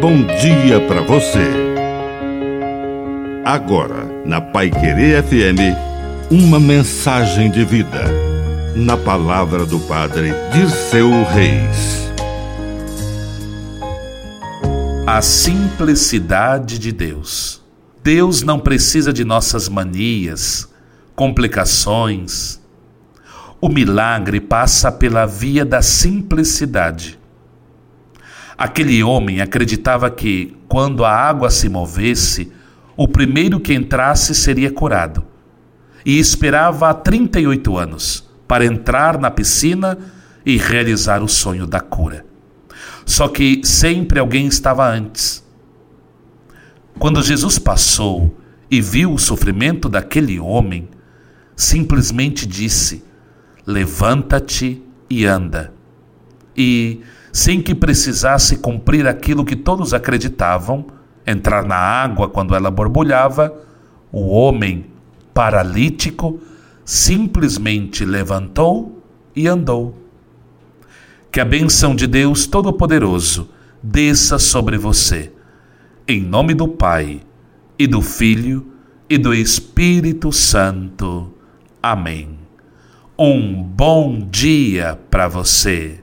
bom dia para você. Agora, na Pai Querer FM, uma mensagem de vida. Na palavra do Padre Dirceu Reis. A simplicidade de Deus. Deus não precisa de nossas manias, complicações. O milagre passa pela via da simplicidade. Aquele homem acreditava que, quando a água se movesse, o primeiro que entrasse seria curado. E esperava há 38 anos para entrar na piscina e realizar o sonho da cura. Só que sempre alguém estava antes. Quando Jesus passou e viu o sofrimento daquele homem, simplesmente disse: Levanta-te e anda. E sem que precisasse cumprir aquilo que todos acreditavam, entrar na água quando ela borbulhava, o homem paralítico simplesmente levantou e andou. Que a benção de Deus Todo-Poderoso desça sobre você. Em nome do Pai, e do Filho, e do Espírito Santo. Amém. Um bom dia para você.